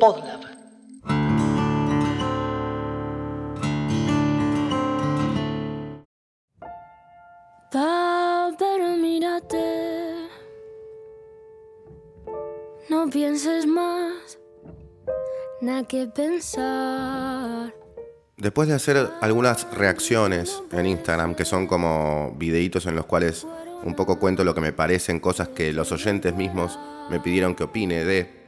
Podlab. Pa, pero mírate. No pienses más. Nada que pensar. Después de hacer algunas reacciones en Instagram, que son como videitos en los cuales un poco cuento lo que me parecen, cosas que los oyentes mismos me pidieron que opine de,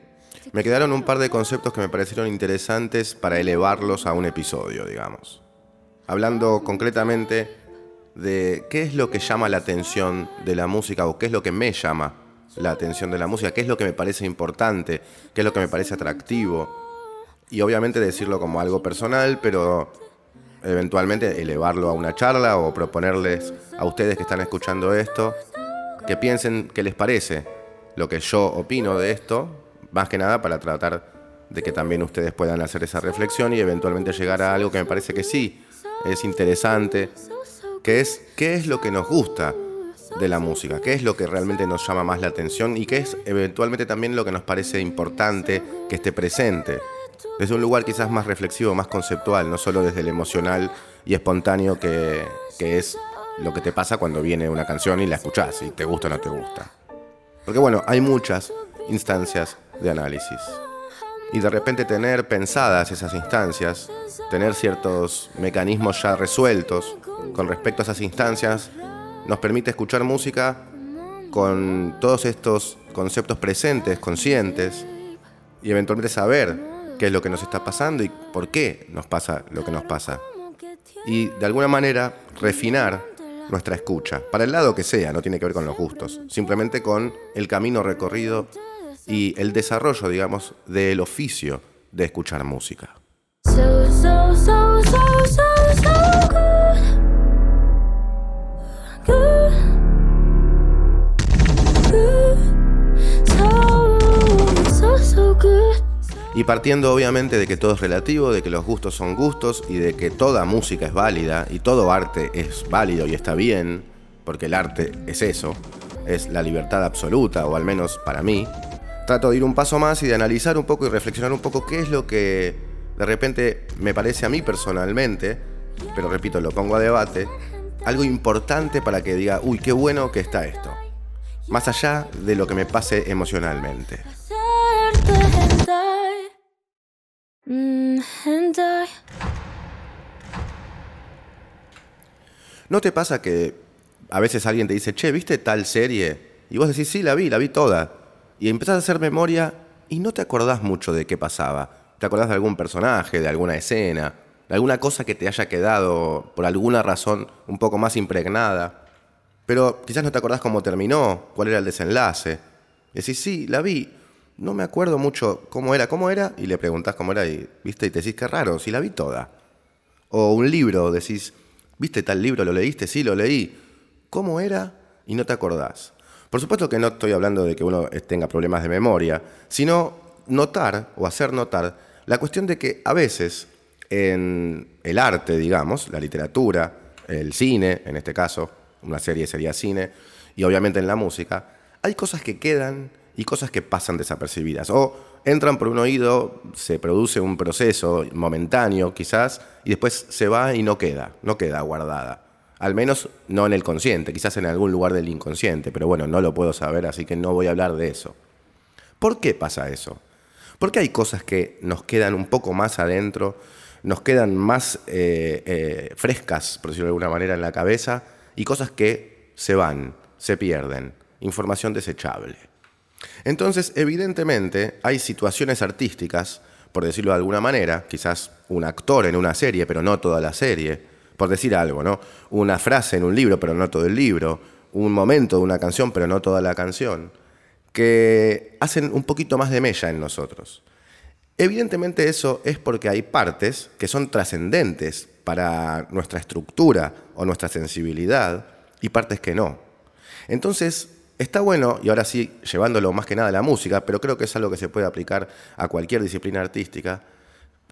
me quedaron un par de conceptos que me parecieron interesantes para elevarlos a un episodio, digamos. Hablando concretamente de qué es lo que llama la atención de la música o qué es lo que me llama la atención de la música, qué es lo que me parece importante, qué es lo que me parece atractivo. Y obviamente decirlo como algo personal, pero eventualmente elevarlo a una charla o proponerles a ustedes que están escuchando esto que piensen qué les parece lo que yo opino de esto, más que nada para tratar de que también ustedes puedan hacer esa reflexión y eventualmente llegar a algo que me parece que sí es interesante, que es qué es lo que nos gusta de la música, qué es lo que realmente nos llama más la atención y qué es eventualmente también lo que nos parece importante que esté presente. Desde un lugar quizás más reflexivo, más conceptual, no solo desde el emocional y espontáneo que, es lo que te pasa cuando viene una canción y la escuchás y te gusta o no te gusta. Porque bueno, hay muchas instancias de análisis. Y de repente tener pensadas esas instancias, tener ciertos mecanismos ya resueltos con respecto a esas instancias, nos permite escuchar música con todos estos conceptos presentes, conscientes, y eventualmente saber qué es lo que nos está pasando y por qué nos pasa lo que nos pasa. Y de alguna manera refinar nuestra escucha, para el lado que sea, no tiene que ver con los gustos, simplemente con el camino recorrido y el desarrollo, digamos, del oficio de escuchar música. Good. Y partiendo obviamente de que todo es relativo, de que los gustos son gustos y de que toda música es válida y todo arte es válido y está bien, porque el arte es eso, es la libertad absoluta, o al menos para mí, trato de ir un paso más y de analizar un poco y reflexionar un poco qué es lo que de repente me parece a mí personalmente, pero repito, lo pongo a debate, algo importante para que diga, uy, qué bueno que está esto. Más allá de lo que me pase emocionalmente. ¿No te pasa que a veces alguien te dice, che, ¿viste tal serie? Y vos decís, sí, la vi, la vi toda. Y empezás a hacer memoria y no te acordás mucho de qué pasaba. Te acordás de algún personaje, de alguna escena, de alguna cosa que te haya quedado por alguna razón un poco más impregnada. Pero quizás no te acordás cómo terminó, cuál era el desenlace. Y decís, sí, la vi. No me acuerdo mucho cómo era, cómo era, y le preguntás cómo era, y viste, y te decís, qué raro, si la vi toda. O un libro, decís, ¿viste tal libro? ¿Lo leíste? Sí, lo leí. ¿Cómo era? Y no te acordás. Por supuesto que no estoy hablando de que uno tenga problemas de memoria, sino notar o hacer notar la cuestión de que a veces en el arte, digamos, la literatura, el cine, en este caso, una serie sería cine, y obviamente en la música, hay cosas que quedan y cosas que pasan desapercibidas. O entran por un oído, se produce un proceso momentáneo quizás, y después se va y no queda, no queda guardada. Al menos no en el consciente, quizás en algún lugar del inconsciente, pero bueno, no lo puedo saber, así que no voy a hablar de eso. ¿Por qué pasa eso? Porque hay cosas que nos quedan un poco más adentro, nos quedan más eh, eh, frescas, por decirlo de alguna manera, en la cabeza, y cosas que se van, se pierden. Información desechable. Entonces, evidentemente, hay situaciones artísticas, por decirlo de alguna manera, quizás un actor en una serie, pero no toda la serie, por decir algo, ¿no? Una frase en un libro, pero no todo el libro, un momento de una canción, pero no toda la canción, que hacen un poquito más de mella en nosotros. Evidentemente eso es porque hay partes que son trascendentes para nuestra estructura o nuestra sensibilidad y partes que no. Entonces, está bueno, y ahora sí, llevándolo más que nada a la música, pero creo que es algo que se puede aplicar a cualquier disciplina artística,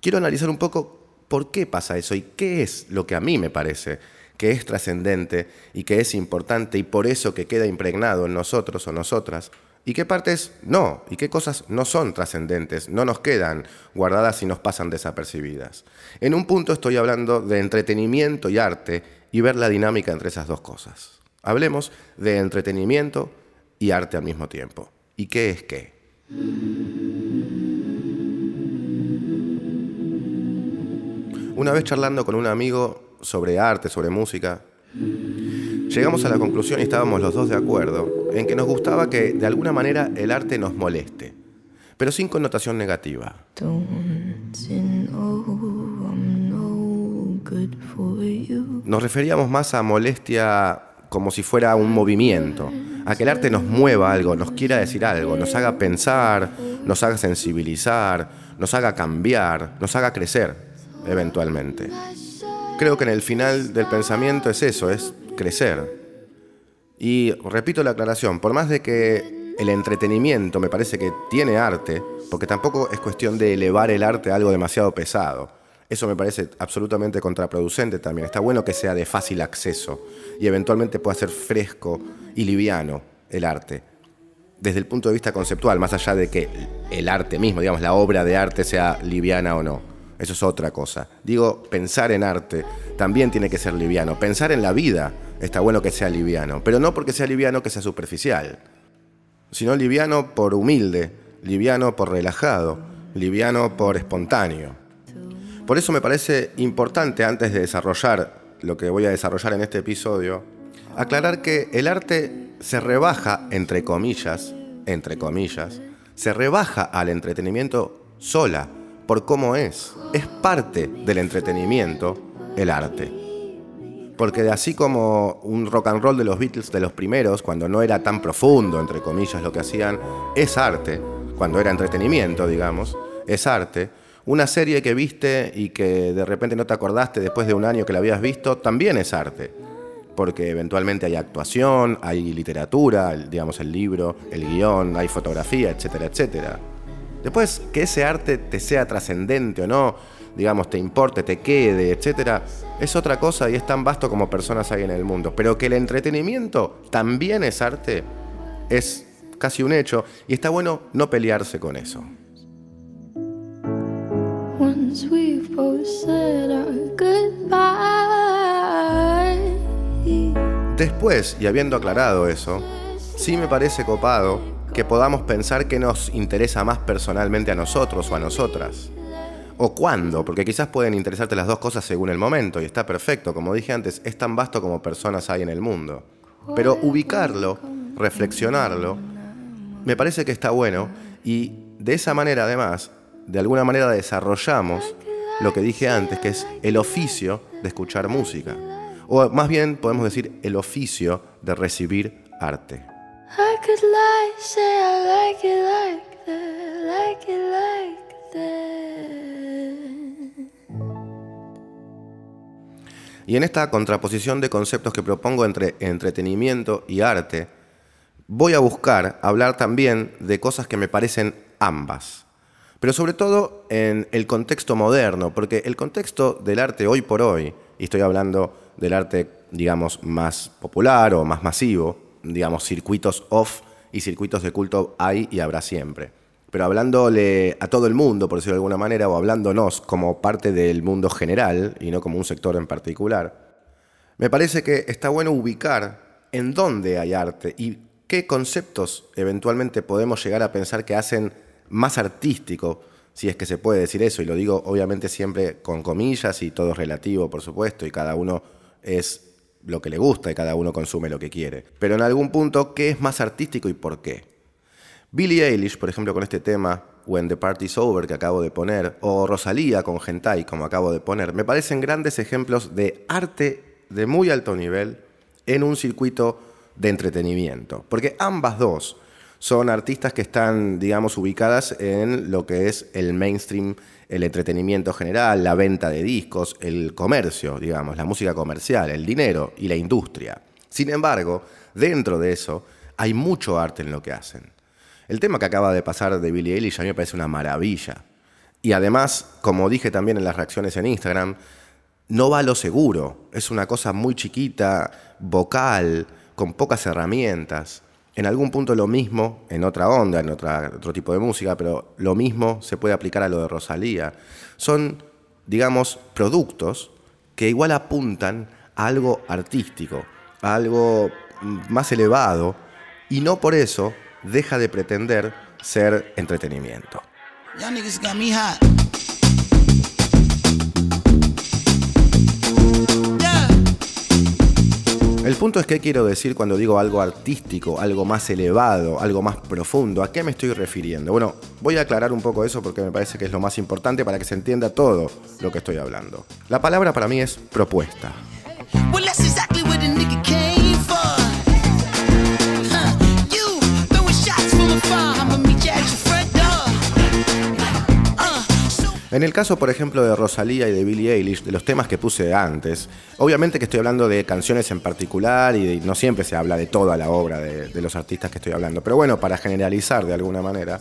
quiero analizar un poco por qué pasa eso y qué es lo que a mí me parece que es trascendente y que es importante y por eso que queda impregnado en nosotros o nosotras ¿Y qué partes no? ¿Y qué cosas no son trascendentes? No nos quedan guardadas y nos pasan desapercibidas. En un punto estoy hablando de entretenimiento y arte y ver la dinámica entre esas dos cosas. Hablemos de entretenimiento y arte al mismo tiempo. ¿Y qué es qué? Una vez charlando con un amigo sobre arte, sobre música, llegamos a la conclusión y estábamos los dos de acuerdo en que nos gustaba que de alguna manera el arte nos moleste, pero sin connotación negativa. Nos referíamos más a molestia como si fuera un movimiento, a que el arte nos mueva algo, nos quiera decir algo, nos haga pensar, nos haga sensibilizar, nos haga cambiar, nos haga crecer, eventualmente. Creo que en el final del pensamiento es eso, es crecer. Y repito la aclaración, por más de que el entretenimiento me parece que tiene arte, porque tampoco es cuestión de elevar el arte a algo demasiado pesado. Eso me parece absolutamente contraproducente también. Está bueno que sea de fácil acceso y eventualmente pueda ser fresco y liviano el arte. Desde el punto de vista conceptual, más allá de que el arte mismo, digamos, la obra de arte sea liviana o no. Eso es otra cosa. Digo, pensar en arte también tiene que ser liviano. Pensar en la vida está bueno que sea liviano, pero no porque sea liviano que sea superficial, sino liviano por humilde, liviano por relajado, liviano por espontáneo. Por eso me parece importante, antes de desarrollar lo que voy a desarrollar en este episodio, aclarar que el arte se rebaja, entre comillas, entre comillas, se rebaja al entretenimiento sola, por cómo es. Es parte del entretenimiento el arte. Porque así como un rock and roll de los Beatles de los primeros, cuando no era tan profundo, entre comillas, lo que hacían, es arte, cuando era entretenimiento, digamos, es arte, una serie que viste y que de repente no te acordaste después de un año que la habías visto, también es arte. Porque eventualmente hay actuación, hay literatura, digamos el libro, el guion, hay fotografía, etcétera, etcétera. Después, que ese arte te sea trascendente o no, digamos, te importe, te quede, etcétera, es otra cosa y es tan vasto como personas hay en el mundo. Pero que el entretenimiento también es arte, es casi un hecho y está bueno no pelearse con eso. Después, y habiendo aclarado eso, sí me parece copado que podamos pensar qué nos interesa más personalmente a nosotros o a nosotras. O cuándo, porque quizás pueden interesarte las dos cosas según el momento, y está perfecto, como dije antes, es tan vasto como personas hay en el mundo. Pero ubicarlo, reflexionarlo, me parece que está bueno, y de esa manera además de alguna manera desarrollamos lo que dije antes, que es el oficio de escuchar música. O más bien podemos decir el oficio de recibir arte. Y en esta contraposición de conceptos que propongo entre entretenimiento y arte, voy a buscar hablar también de cosas que me parecen ambas pero sobre todo en el contexto moderno, porque el contexto del arte hoy por hoy, y estoy hablando del arte, digamos, más popular o más masivo, digamos, circuitos off y circuitos de culto hay y habrá siempre. Pero hablándole a todo el mundo, por decirlo de alguna manera, o hablándonos como parte del mundo general y no como un sector en particular, me parece que está bueno ubicar en dónde hay arte y qué conceptos eventualmente podemos llegar a pensar que hacen más artístico, si es que se puede decir eso, y lo digo obviamente siempre con comillas y todo es relativo, por supuesto, y cada uno es lo que le gusta y cada uno consume lo que quiere. Pero en algún punto, ¿qué es más artístico y por qué? Billie Eilish, por ejemplo, con este tema, When the Party's Over, que acabo de poner, o Rosalía con Gentai, como acabo de poner, me parecen grandes ejemplos de arte de muy alto nivel en un circuito de entretenimiento. Porque ambas dos son artistas que están, digamos, ubicadas en lo que es el mainstream, el entretenimiento general, la venta de discos, el comercio, digamos, la música comercial, el dinero y la industria. Sin embargo, dentro de eso hay mucho arte en lo que hacen. El tema que acaba de pasar de Billie Eilish a mí me parece una maravilla. Y además, como dije también en las reacciones en Instagram, no va a lo seguro. Es una cosa muy chiquita, vocal, con pocas herramientas en algún punto lo mismo, en otra onda, en otra, otro tipo de música, pero lo mismo se puede aplicar a lo de Rosalía. Son, digamos, productos que igual apuntan a algo artístico, a algo más elevado, y no por eso deja de pretender ser entretenimiento. El punto es qué quiero decir cuando digo algo artístico, algo más elevado, algo más profundo. ¿A qué me estoy refiriendo? Bueno, voy a aclarar un poco eso porque me parece que es lo más importante para que se entienda todo lo que estoy hablando. La palabra para mí es propuesta. En el caso, por ejemplo, de Rosalía y de Billie Eilish, de los temas que puse antes, obviamente que estoy hablando de canciones en particular y no siempre se habla de toda la obra de, de los artistas que estoy hablando, pero bueno, para generalizar de alguna manera,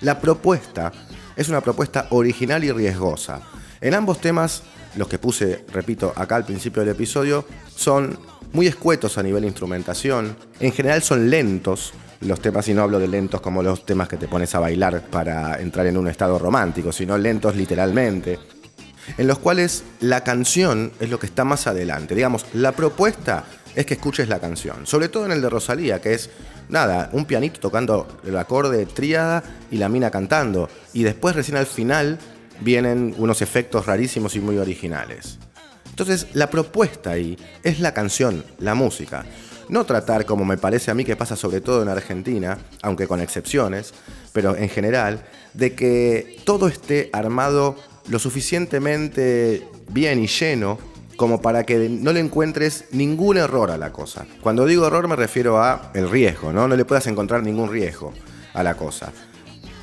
la propuesta es una propuesta original y riesgosa. En ambos temas, los que puse, repito, acá al principio del episodio, son muy escuetos a nivel de instrumentación, en general son lentos, los temas, y no hablo de lentos como los temas que te pones a bailar para entrar en un estado romántico, sino lentos literalmente, en los cuales la canción es lo que está más adelante. Digamos, la propuesta es que escuches la canción, sobre todo en el de Rosalía, que es nada, un pianito tocando el acorde tríada y la mina cantando, y después recién al final vienen unos efectos rarísimos y muy originales. Entonces, la propuesta ahí es la canción, la música. No tratar, como me parece a mí que pasa sobre todo en Argentina, aunque con excepciones, pero en general, de que todo esté armado lo suficientemente bien y lleno como para que no le encuentres ningún error a la cosa. Cuando digo error me refiero a el riesgo, ¿no? No le puedas encontrar ningún riesgo a la cosa.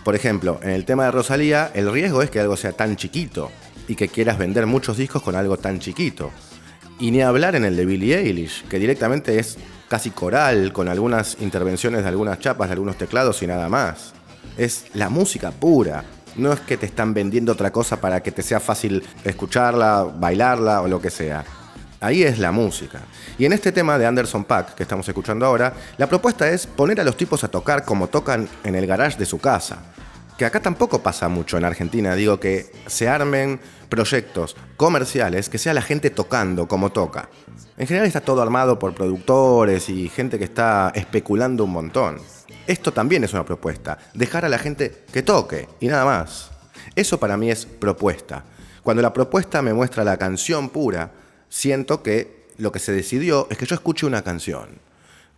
Por ejemplo, en el tema de Rosalía, el riesgo es que algo sea tan chiquito y que quieras vender muchos discos con algo tan chiquito. Y ni hablar en el de Billie Eilish, que directamente es casi coral, con algunas intervenciones de algunas chapas, de algunos teclados y nada más. Es la música pura. No es que te están vendiendo otra cosa para que te sea fácil escucharla, bailarla o lo que sea. Ahí es la música. Y en este tema de Anderson Pack que estamos escuchando ahora, la propuesta es poner a los tipos a tocar como tocan en el garage de su casa que acá tampoco pasa mucho en Argentina, digo que se armen proyectos comerciales que sea la gente tocando como toca. En general está todo armado por productores y gente que está especulando un montón. Esto también es una propuesta, dejar a la gente que toque y nada más. Eso para mí es propuesta. Cuando la propuesta me muestra la canción pura, siento que lo que se decidió es que yo escuche una canción,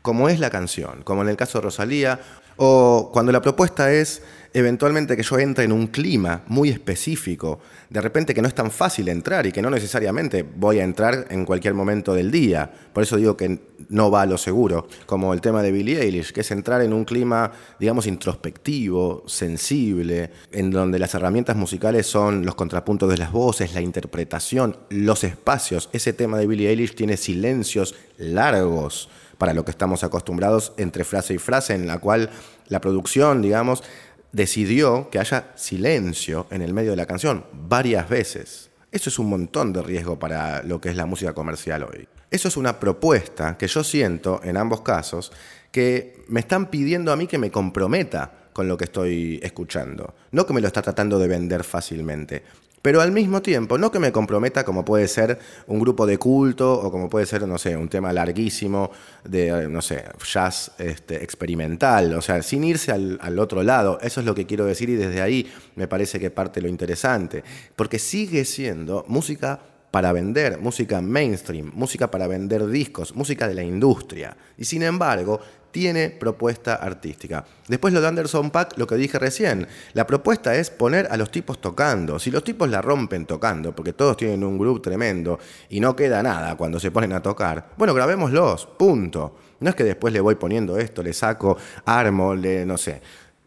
como es la canción, como en el caso de Rosalía, o cuando la propuesta es eventualmente que yo entre en un clima muy específico, de repente que no es tan fácil entrar y que no necesariamente voy a entrar en cualquier momento del día. Por eso digo que no va a lo seguro, como el tema de Billie Eilish, que es entrar en un clima, digamos, introspectivo, sensible, en donde las herramientas musicales son los contrapuntos de las voces, la interpretación, los espacios. Ese tema de Billie Eilish tiene silencios largos para lo que estamos acostumbrados entre frase y frase, en la cual la producción, digamos, decidió que haya silencio en el medio de la canción varias veces. Eso es un montón de riesgo para lo que es la música comercial hoy. Eso es una propuesta que yo siento en ambos casos que me están pidiendo a mí que me comprometa con lo que estoy escuchando. No que me lo está tratando de vender fácilmente pero al mismo tiempo, no que me comprometa como puede ser un grupo de culto o como puede ser, no sé, un tema larguísimo de, no sé, jazz este, experimental, o sea, sin irse al, al, otro lado. Eso es lo que quiero decir y desde ahí me parece que parte lo interesante, porque sigue siendo música para vender, música mainstream, música para vender discos, música de la industria. Y sin embargo, tiene propuesta artística. Después lo de Anderson Pack, lo que dije recién, la propuesta es poner a los tipos tocando. Si los tipos la rompen tocando, porque todos tienen un grupo tremendo y no queda nada cuando se ponen a tocar, bueno, grabémoslos, punto. No es que después le voy poniendo esto, le saco, armo, le, no sé.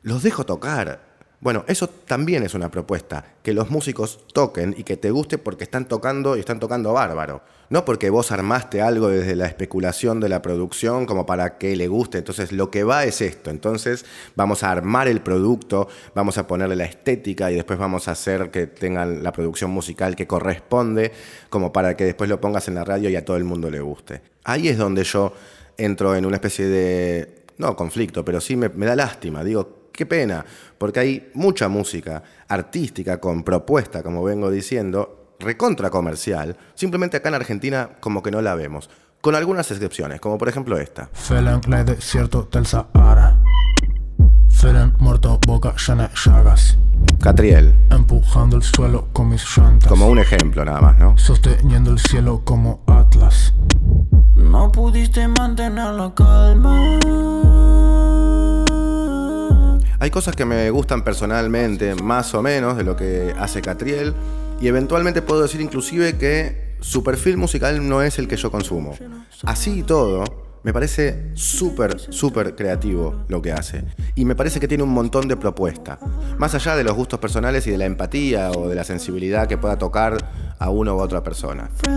Los dejo tocar. Bueno, eso también es una propuesta, que los músicos toquen y que te guste porque están tocando y están tocando bárbaro. No porque vos armaste algo desde la especulación de la producción como para que le guste. Entonces lo que va es esto. Entonces vamos a armar el producto, vamos a ponerle la estética y después vamos a hacer que tengan la producción musical que corresponde como para que después lo pongas en la radio y a todo el mundo le guste. Ahí es donde yo entro en una especie de no conflicto, pero sí me, da lástima. Digo, qué pena, porque hay mucha música artística con propuesta, como vengo diciendo, recontra comercial. Simplemente acá en Argentina como que no la vemos. Con algunas excepciones, como por ejemplo esta. Desierto del Sahara. Muerto boca llena de llagas. Catriel, Empujando el suelo con mis llantas. como un ejemplo nada más, ¿no? Sosteniendo el cielo como Atlas. No pudiste mantener la calma. Hay cosas que me gustan personalmente, más o menos, de lo que hace Catriel, y eventualmente puedo decir inclusive que su perfil musical no es el que yo consumo. Así y todo, me parece súper, súper creativo lo que hace. Y me parece que tiene un montón de propuesta. Más allá de los gustos personales y de la empatía o de la sensibilidad que pueda tocar a uno u otra persona. Me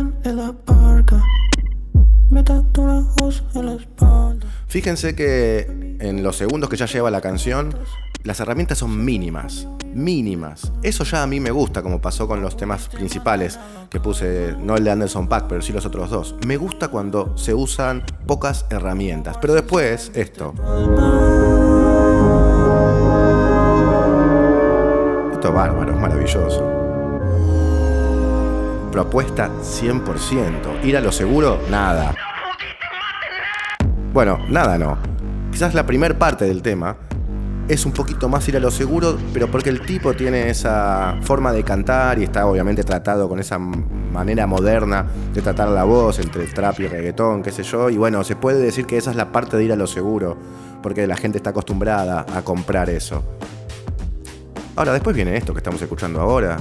una en la espalda. Fíjense que en los segundos que ya lleva la canción, las herramientas son mínimas, mínimas. Eso ya a mí me gusta, como pasó con los temas principales que puse, no el de Anderson Pack, pero sí los otros dos. Me gusta cuando se usan pocas herramientas. Pero después, esto. Esto es bárbaro, es maravilloso. Propuesta 100%. Ir a lo seguro, nada. Bueno, nada no. Quizás la primer parte del tema es un poquito más ir a lo seguro, pero porque el tipo tiene esa forma de cantar y está obviamente tratado con esa manera moderna de tratar la voz entre trap y reggaetón, qué sé yo. Y bueno, se puede decir que esa es la parte de ir a lo seguro, porque la gente está acostumbrada a comprar eso. Ahora, después viene esto que estamos escuchando ahora.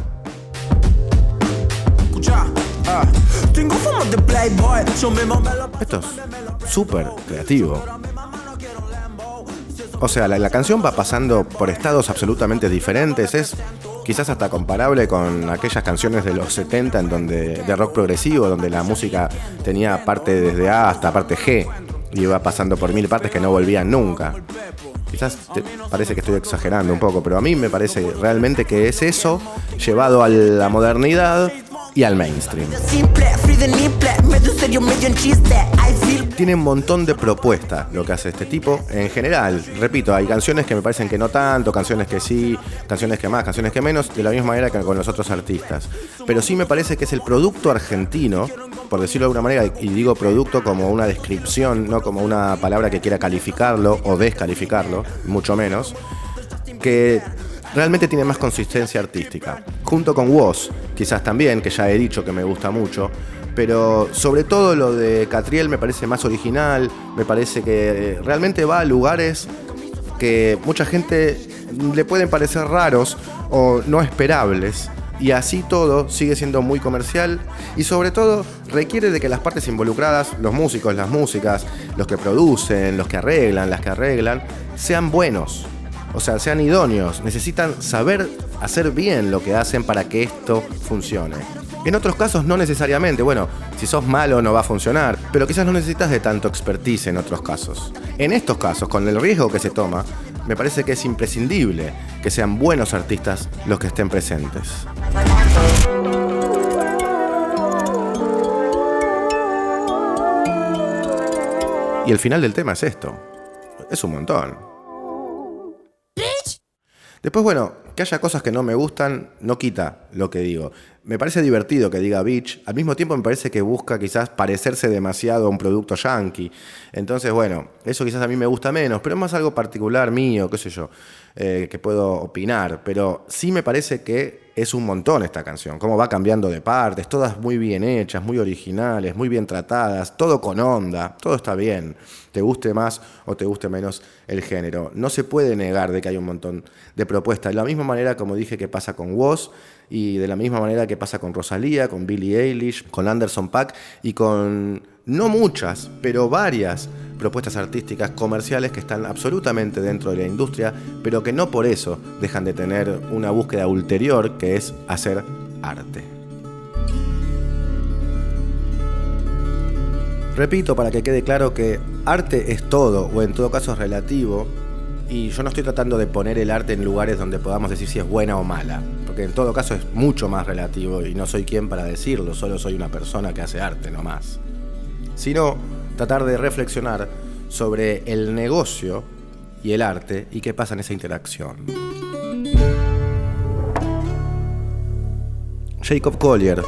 Escucha, ah. Tengo fama de playboy. Yo mismo me lo Esto es súper creativo. O sea, la, la canción va pasando por estados absolutamente diferentes. Es quizás hasta comparable con aquellas canciones de los 70 en donde, de rock progresivo, donde la música tenía parte desde A hasta parte G. Y iba pasando por mil partes que no volvían nunca. Quizás parece que estoy exagerando un poco, pero a mí me parece realmente que es eso llevado a la modernidad y al mainstream. Tiene un montón de propuestas lo que hace este tipo. En general, repito, hay canciones que me parecen que no tanto, canciones que sí, canciones que más, canciones que menos, de la misma manera que con los otros artistas. Pero sí me parece que es el producto argentino, por decirlo de alguna manera, y digo producto como una descripción, no como una palabra que quiera calificarlo o descalificarlo, mucho menos, que realmente tiene más consistencia artística. Junto con Woz, quizás también, que ya he dicho que me gusta mucho, pero sobre todo lo de Catriel me parece más original, me parece que eh, realmente va a lugares que mucha gente le pueden parecer raros o no esperables. Y así todo sigue siendo muy comercial y sobre todo requiere de que las partes involucradas, los músicos, las músicas, los que producen, los que arreglan, las que arreglan, sean buenos. O sea, sean idóneos. Necesitan saber hacer bien lo que hacen para que esto funcione. En otros casos no necesariamente. Bueno, si sos malo no va a funcionar. Pero quizás no necesitas de tanto expertise en otros casos. En estos casos, con el riesgo que se toma, me parece que es imprescindible que sean buenos artistas los que estén presentes. Y el final del tema es esto. Es un montón. Después, bueno, que haya cosas que no me gustan no quita lo que digo. Me parece divertido que diga bitch. Al mismo tiempo me parece que busca quizás parecerse demasiado a un producto yankee. Entonces, bueno, eso quizás a mí me gusta menos, pero es más algo particular mío, qué sé yo, eh, que puedo opinar. Pero sí me parece que es un montón esta canción. Cómo va cambiando de partes, todas muy bien hechas, muy originales, muy bien tratadas, todo con onda, todo está bien. Te guste más o te guste menos el género. No se puede negar de que hay un montón de propuestas. De la misma manera como dije que pasa con Woz y de la misma manera que pasa con Rosalía, con Billie Eilish, con Anderson Paak y con no muchas, pero varias propuestas artísticas comerciales que están absolutamente dentro de la industria, pero que no por eso dejan de tener una búsqueda ulterior que es hacer arte. Repito para que quede claro que arte es todo, o en todo caso es relativo, y yo no estoy tratando de poner el arte en lugares donde podamos decir si es buena o mala, porque en todo caso es mucho más relativo y no soy quien para decirlo, solo soy una persona que hace arte nomás. Sino tratar de reflexionar sobre el negocio y el arte y qué pasa en esa interacción. Jacob Collier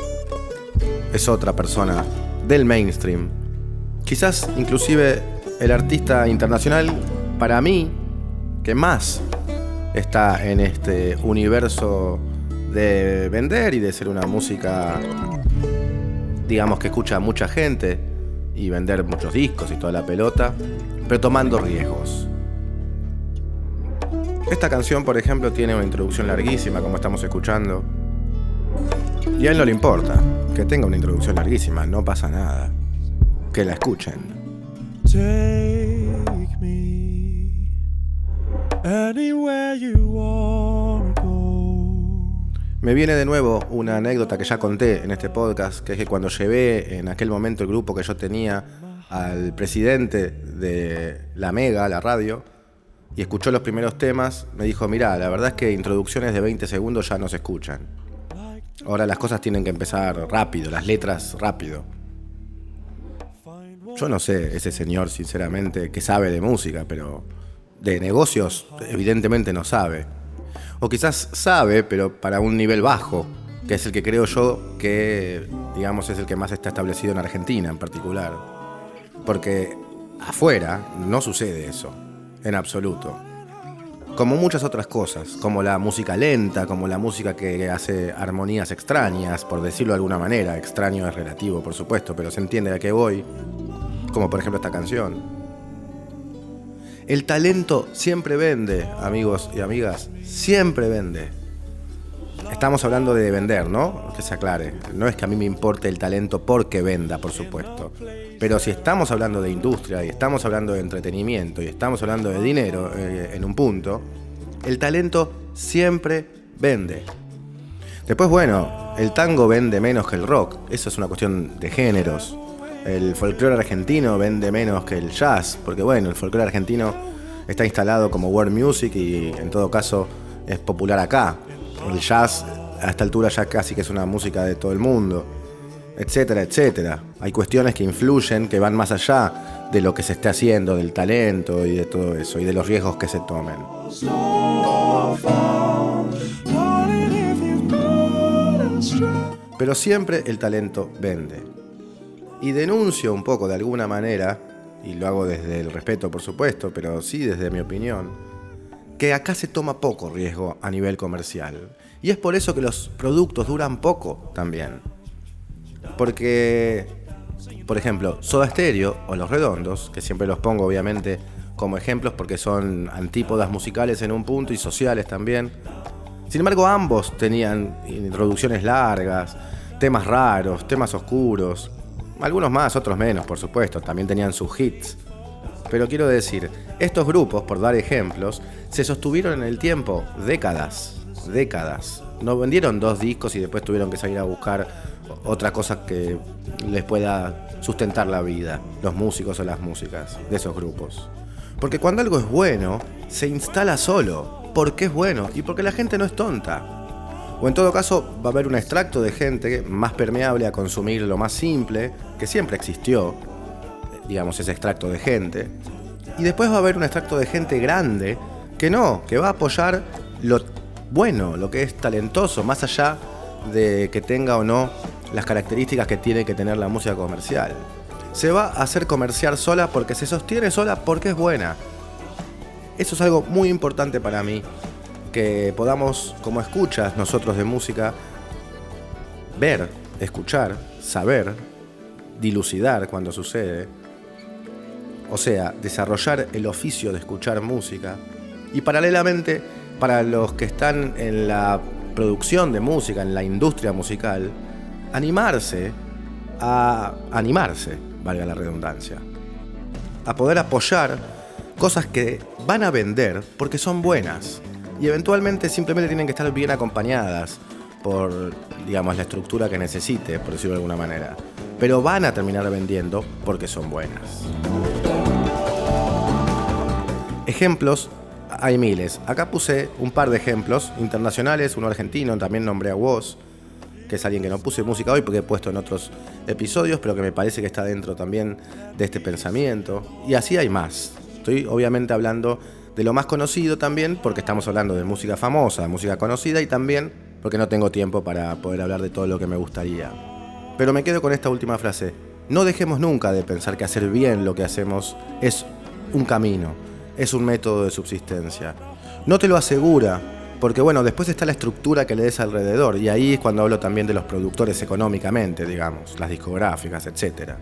es otra persona del mainstream, quizás inclusive el artista internacional para mí que más está en este universo de vender y de ser una música, digamos, que escucha a mucha gente y vender muchos discos y toda la pelota, pero tomando riesgos. Esta canción, por ejemplo, tiene una introducción larguísima, como estamos escuchando. Y a él no le importa que tenga una introducción larguísima, no pasa nada. Que la escuchen. Take me anywhere you go. Me viene de nuevo una anécdota que ya conté en este podcast, que es que cuando llevé en aquel momento el grupo que yo tenía al presidente de la Mega, la radio, y escuchó los primeros temas, me dijo, mira, la verdad es que introducciones de 20 segundos ya no se escuchan. Ahora las cosas tienen que empezar rápido, las letras rápido. Yo no sé, ese señor, sinceramente, que sabe de música, pero de negocios evidentemente no sabe. O quizás sabe, pero para un nivel bajo, que es el que creo yo que, digamos, es el que más está establecido en Argentina en particular. Porque afuera no sucede eso, en absoluto. Como muchas otras cosas, como la música lenta, como la música que hace armonías extrañas, por decirlo de alguna manera. Extraño es relativo, por supuesto, pero se entiende a qué voy. Como por ejemplo esta canción. El talento siempre vende, amigos y amigas, siempre vende. Estamos hablando de vender, ¿no? Que se aclare. No es que a mí me importe el talento porque venda, por supuesto. Pero si estamos hablando de industria y estamos hablando de entretenimiento y estamos hablando de dinero eh, en un punto, el talento siempre vende. Después, bueno, el tango vende menos que el rock. Eso es una cuestión de géneros. El folclore argentino vende menos que el jazz, porque bueno, el folclore argentino está instalado como world music y en todo caso es popular acá. El jazz a esta altura ya casi que es una música de todo el mundo, etcétera, etcétera. Hay cuestiones que influyen, que van más allá de lo que se esté haciendo, del talento y de todo eso, y de los riesgos que se tomen. Pero siempre el talento vende. Y denuncio un poco de alguna manera, y lo hago desde el respeto por supuesto, pero sí desde mi opinión, que acá se toma poco riesgo a nivel comercial. Y es por eso que los productos duran poco también. Porque, por ejemplo, Soda Stereo o Los Redondos, que siempre los pongo obviamente como ejemplos porque son antípodas musicales en un punto y sociales también. Sin embargo, ambos tenían introducciones largas, temas raros, temas oscuros. Algunos más, otros menos, por supuesto. También tenían sus hits. Pero quiero decir, estos grupos, por dar ejemplos, se sostuvieron en el tiempo décadas, décadas. No vendieron dos discos y después tuvieron que salir a buscar otra cosa que les pueda sustentar la vida, los músicos o las músicas de esos grupos. Porque cuando algo es bueno, se instala solo, porque es bueno y porque la gente no es tonta. O en todo caso va a haber un extracto de gente más permeable a consumir lo más simple, que siempre existió, digamos ese extracto de gente. Y después va a haber un extracto de gente grande que no, que va a apoyar lo bueno, lo que es talentoso, más allá de que tenga o no las características que tiene que tener la música comercial. Se va a hacer comercial sola porque se sostiene sola porque es buena. Eso es algo muy importante para mí, que podamos, como escuchas nosotros de música, ver, escuchar, saber, dilucidar cuando sucede, o sea, desarrollar el oficio de escuchar música, y paralelamente, para los que están en la producción de música, en la industria musical, animarse a animarse, valga la redundancia, a poder apoyar cosas que van a vender porque son buenas y eventualmente simplemente tienen que estar bien acompañadas por, digamos, la estructura que necesite, por decirlo de alguna manera. Pero van a terminar vendiendo porque son buenas. Ejemplos hay miles. Acá puse un par de ejemplos internacionales, uno argentino, también nombré a Woz, que que es alguien que no puse música hoy porque he puesto en otros episodios, pero que me parece que está dentro también de este pensamiento. Y así hay más. Estoy obviamente hablando de lo más conocido también, porque estamos hablando de música famosa, música conocida y también porque no tengo tiempo para poder hablar de todo lo que me gustaría. Pero me quedo con esta última frase. No dejemos nunca de pensar que hacer bien lo que hacemos es un camino, es un método de subsistencia. No te lo asegura, porque bueno, después está la estructura que le des alrededor, y ahí es cuando hablo también de los productores económicamente, digamos, las discográficas, etc.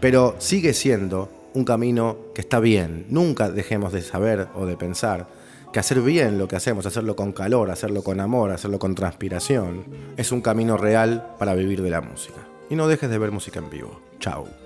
Pero sigue siendo un camino que está bien. Nunca dejemos de saber o de pensar que hacer bien lo que hacemos, hacerlo con calor, hacerlo con amor, hacerlo con transpiración, es un camino real para vivir de la música. Y no dejes de ver música en vivo. Chao.